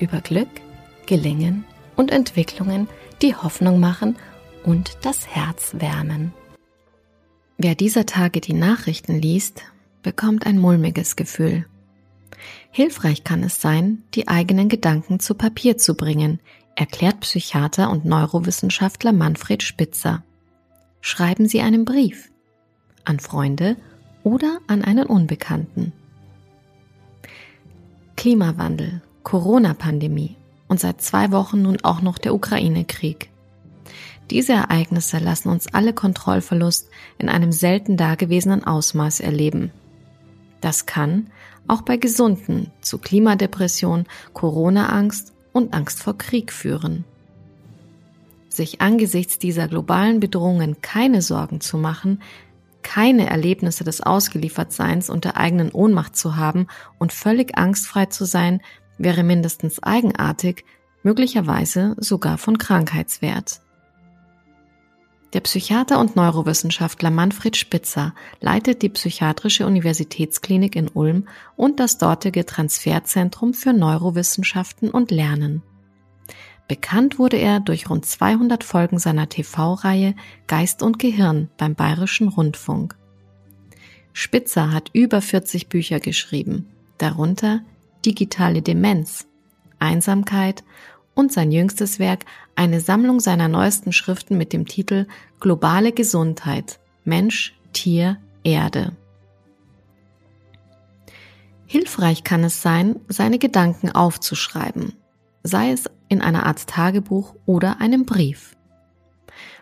über Glück, Gelingen und Entwicklungen, die Hoffnung machen und das Herz wärmen. Wer dieser Tage die Nachrichten liest, bekommt ein mulmiges Gefühl. Hilfreich kann es sein, die eigenen Gedanken zu Papier zu bringen, erklärt Psychiater und Neurowissenschaftler Manfred Spitzer. Schreiben Sie einen Brief an Freunde oder an einen Unbekannten. Klimawandel, Corona-Pandemie und seit zwei Wochen nun auch noch der Ukraine-Krieg. Diese Ereignisse lassen uns alle Kontrollverlust in einem selten dagewesenen Ausmaß erleben. Das kann auch bei Gesunden zu Klimadepression, Corona-Angst und Angst vor Krieg führen. Sich angesichts dieser globalen Bedrohungen keine Sorgen zu machen, keine Erlebnisse des Ausgeliefertseins und der eigenen Ohnmacht zu haben und völlig angstfrei zu sein, wäre mindestens eigenartig, möglicherweise sogar von Krankheitswert. Der Psychiater und Neurowissenschaftler Manfred Spitzer leitet die Psychiatrische Universitätsklinik in Ulm und das dortige Transferzentrum für Neurowissenschaften und Lernen. Bekannt wurde er durch rund 200 Folgen seiner TV-Reihe Geist und Gehirn beim Bayerischen Rundfunk. Spitzer hat über 40 Bücher geschrieben, darunter Digitale Demenz, Einsamkeit und sein jüngstes Werk eine Sammlung seiner neuesten Schriften mit dem Titel Globale Gesundheit Mensch, Tier, Erde. Hilfreich kann es sein, seine Gedanken aufzuschreiben, sei es in einer Art Tagebuch oder einem Brief.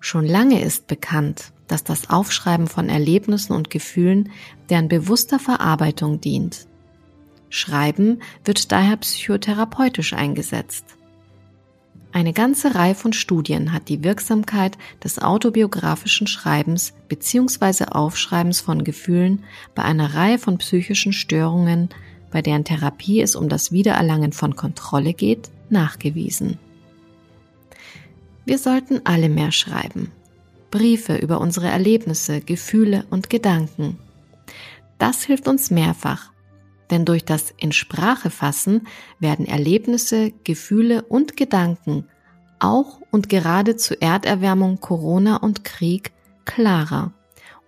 Schon lange ist bekannt, dass das Aufschreiben von Erlebnissen und Gefühlen deren bewusster Verarbeitung dient. Schreiben wird daher psychotherapeutisch eingesetzt. Eine ganze Reihe von Studien hat die Wirksamkeit des autobiografischen Schreibens bzw. Aufschreibens von Gefühlen bei einer Reihe von psychischen Störungen, bei deren Therapie es um das Wiedererlangen von Kontrolle geht, nachgewiesen. Wir sollten alle mehr schreiben. Briefe über unsere Erlebnisse, Gefühle und Gedanken. Das hilft uns mehrfach, denn durch das in Sprache fassen werden Erlebnisse, Gefühle und Gedanken auch und gerade zu Erderwärmung, Corona und Krieg klarer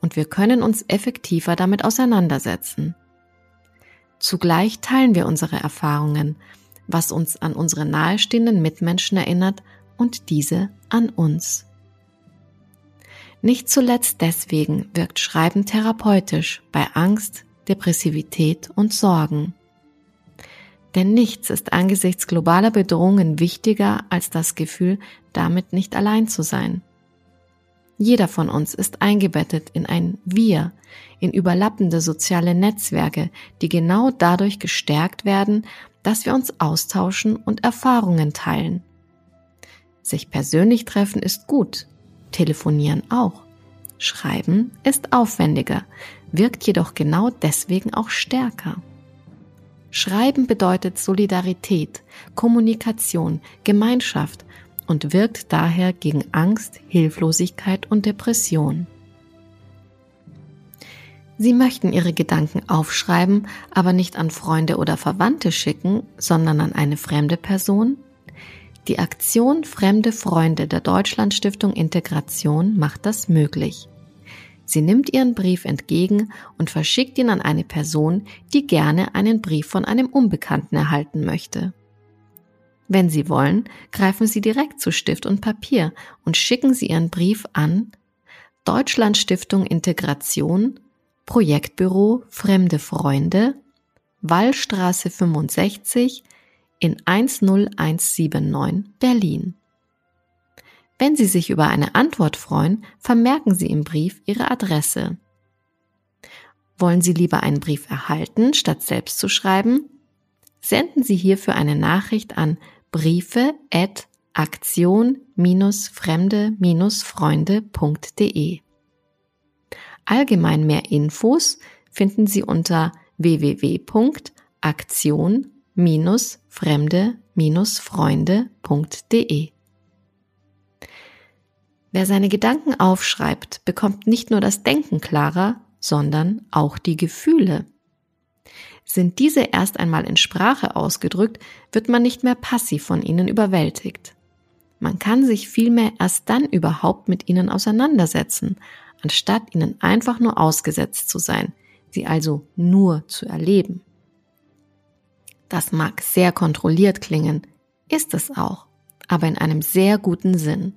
und wir können uns effektiver damit auseinandersetzen. Zugleich teilen wir unsere Erfahrungen, was uns an unsere nahestehenden Mitmenschen erinnert und diese an uns. Nicht zuletzt deswegen wirkt Schreiben therapeutisch bei Angst, Depressivität und Sorgen. Denn nichts ist angesichts globaler Bedrohungen wichtiger als das Gefühl, damit nicht allein zu sein. Jeder von uns ist eingebettet in ein Wir, in überlappende soziale Netzwerke, die genau dadurch gestärkt werden, dass wir uns austauschen und Erfahrungen teilen. Sich persönlich treffen ist gut, telefonieren auch. Schreiben ist aufwendiger, wirkt jedoch genau deswegen auch stärker. Schreiben bedeutet Solidarität, Kommunikation, Gemeinschaft und wirkt daher gegen Angst, Hilflosigkeit und Depression. Sie möchten Ihre Gedanken aufschreiben, aber nicht an Freunde oder Verwandte schicken, sondern an eine fremde Person? Die Aktion Fremde Freunde der Deutschlandstiftung Integration macht das möglich. Sie nimmt ihren Brief entgegen und verschickt ihn an eine Person, die gerne einen Brief von einem Unbekannten erhalten möchte. Wenn Sie wollen, greifen Sie direkt zu Stift und Papier und schicken Sie Ihren Brief an Deutschland Stiftung Integration, Projektbüro Fremde Freunde, Wallstraße 65 in 10179 Berlin. Wenn Sie sich über eine Antwort freuen, vermerken Sie im Brief Ihre Adresse. Wollen Sie lieber einen Brief erhalten, statt selbst zu schreiben? Senden Sie hierfür eine Nachricht an briefe at aktion-fremde-freunde.de. Allgemein mehr Infos finden Sie unter www.aktion-fremde-freunde.de. Wer seine Gedanken aufschreibt, bekommt nicht nur das Denken klarer, sondern auch die Gefühle. Sind diese erst einmal in Sprache ausgedrückt, wird man nicht mehr passiv von ihnen überwältigt. Man kann sich vielmehr erst dann überhaupt mit ihnen auseinandersetzen, anstatt ihnen einfach nur ausgesetzt zu sein, sie also nur zu erleben. Das mag sehr kontrolliert klingen, ist es auch, aber in einem sehr guten Sinn.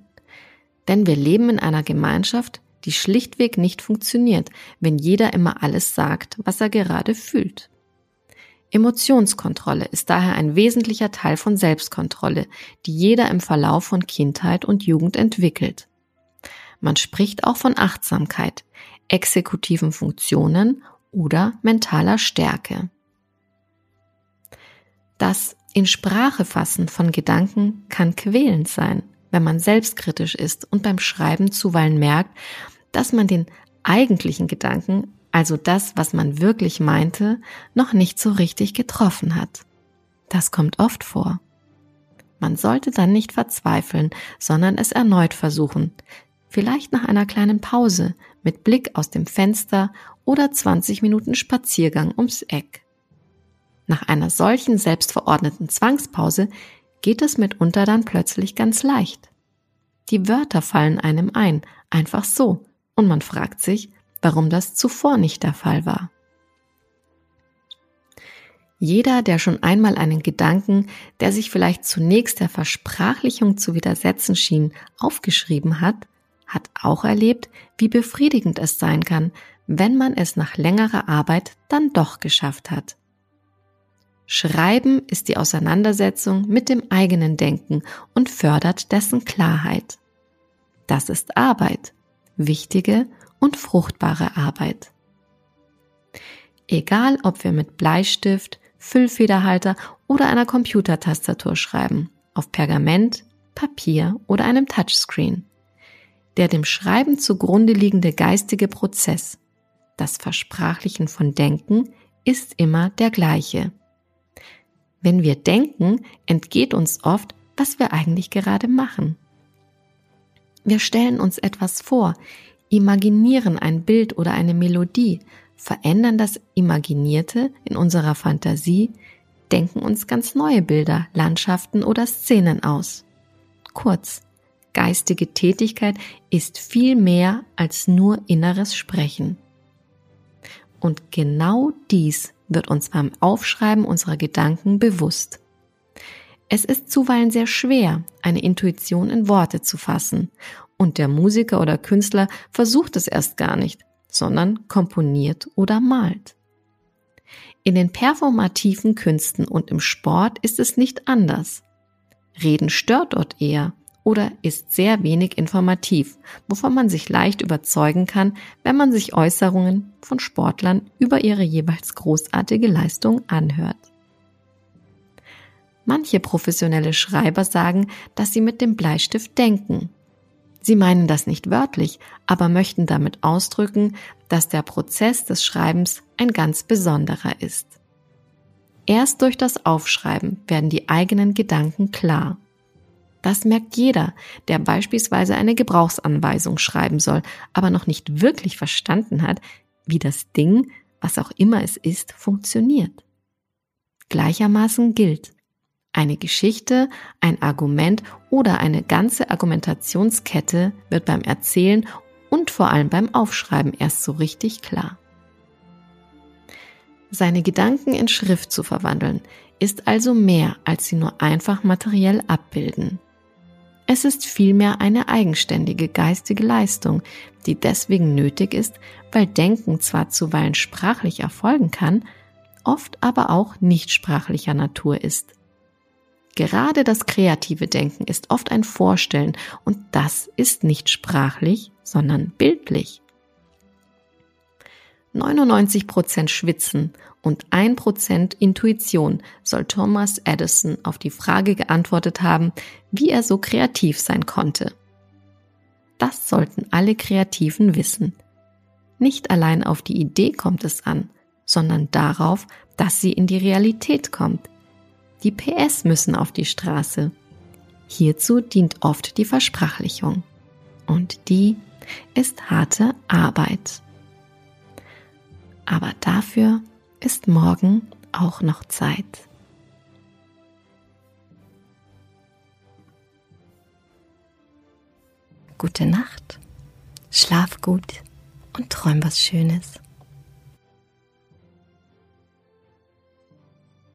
Denn wir leben in einer Gemeinschaft, die schlichtweg nicht funktioniert, wenn jeder immer alles sagt, was er gerade fühlt. Emotionskontrolle ist daher ein wesentlicher Teil von Selbstkontrolle, die jeder im Verlauf von Kindheit und Jugend entwickelt. Man spricht auch von Achtsamkeit, exekutiven Funktionen oder mentaler Stärke. Das in Sprache fassen von Gedanken kann quälend sein wenn man selbstkritisch ist und beim Schreiben zuweilen merkt, dass man den eigentlichen Gedanken, also das, was man wirklich meinte, noch nicht so richtig getroffen hat. Das kommt oft vor. Man sollte dann nicht verzweifeln, sondern es erneut versuchen, vielleicht nach einer kleinen Pause mit Blick aus dem Fenster oder 20 Minuten Spaziergang ums Eck. Nach einer solchen selbstverordneten Zwangspause geht es mitunter dann plötzlich ganz leicht. Die Wörter fallen einem ein, einfach so, und man fragt sich, warum das zuvor nicht der Fall war. Jeder, der schon einmal einen Gedanken, der sich vielleicht zunächst der Versprachlichung zu widersetzen schien, aufgeschrieben hat, hat auch erlebt, wie befriedigend es sein kann, wenn man es nach längerer Arbeit dann doch geschafft hat. Schreiben ist die Auseinandersetzung mit dem eigenen Denken und fördert dessen Klarheit. Das ist Arbeit, wichtige und fruchtbare Arbeit. Egal, ob wir mit Bleistift, Füllfederhalter oder einer Computertastatur schreiben, auf Pergament, Papier oder einem Touchscreen. Der dem Schreiben zugrunde liegende geistige Prozess, das Versprachlichen von Denken, ist immer der gleiche. Wenn wir denken, entgeht uns oft, was wir eigentlich gerade machen. Wir stellen uns etwas vor, imaginieren ein Bild oder eine Melodie, verändern das Imaginierte in unserer Fantasie, denken uns ganz neue Bilder, Landschaften oder Szenen aus. Kurz, geistige Tätigkeit ist viel mehr als nur inneres Sprechen. Und genau dies wird uns beim Aufschreiben unserer Gedanken bewusst. Es ist zuweilen sehr schwer, eine Intuition in Worte zu fassen, und der Musiker oder Künstler versucht es erst gar nicht, sondern komponiert oder malt. In den performativen Künsten und im Sport ist es nicht anders. Reden stört dort eher oder ist sehr wenig informativ, wovon man sich leicht überzeugen kann, wenn man sich Äußerungen von Sportlern über ihre jeweils großartige Leistung anhört. Manche professionelle Schreiber sagen, dass sie mit dem Bleistift denken. Sie meinen das nicht wörtlich, aber möchten damit ausdrücken, dass der Prozess des Schreibens ein ganz besonderer ist. Erst durch das Aufschreiben werden die eigenen Gedanken klar. Das merkt jeder, der beispielsweise eine Gebrauchsanweisung schreiben soll, aber noch nicht wirklich verstanden hat, wie das Ding, was auch immer es ist, funktioniert. Gleichermaßen gilt, eine Geschichte, ein Argument oder eine ganze Argumentationskette wird beim Erzählen und vor allem beim Aufschreiben erst so richtig klar. Seine Gedanken in Schrift zu verwandeln, ist also mehr, als sie nur einfach materiell abbilden. Es ist vielmehr eine eigenständige geistige Leistung, die deswegen nötig ist, weil Denken zwar zuweilen sprachlich erfolgen kann, oft aber auch nicht sprachlicher Natur ist. Gerade das kreative Denken ist oft ein Vorstellen und das ist nicht sprachlich, sondern bildlich. 99% Schwitzen und 1% Intuition soll Thomas Edison auf die Frage geantwortet haben, wie er so kreativ sein konnte. Das sollten alle Kreativen wissen. Nicht allein auf die Idee kommt es an, sondern darauf, dass sie in die Realität kommt. Die PS müssen auf die Straße. Hierzu dient oft die Versprachlichung. Und die ist harte Arbeit. Aber dafür ist morgen auch noch Zeit. Gute Nacht, schlaf gut und träum was Schönes.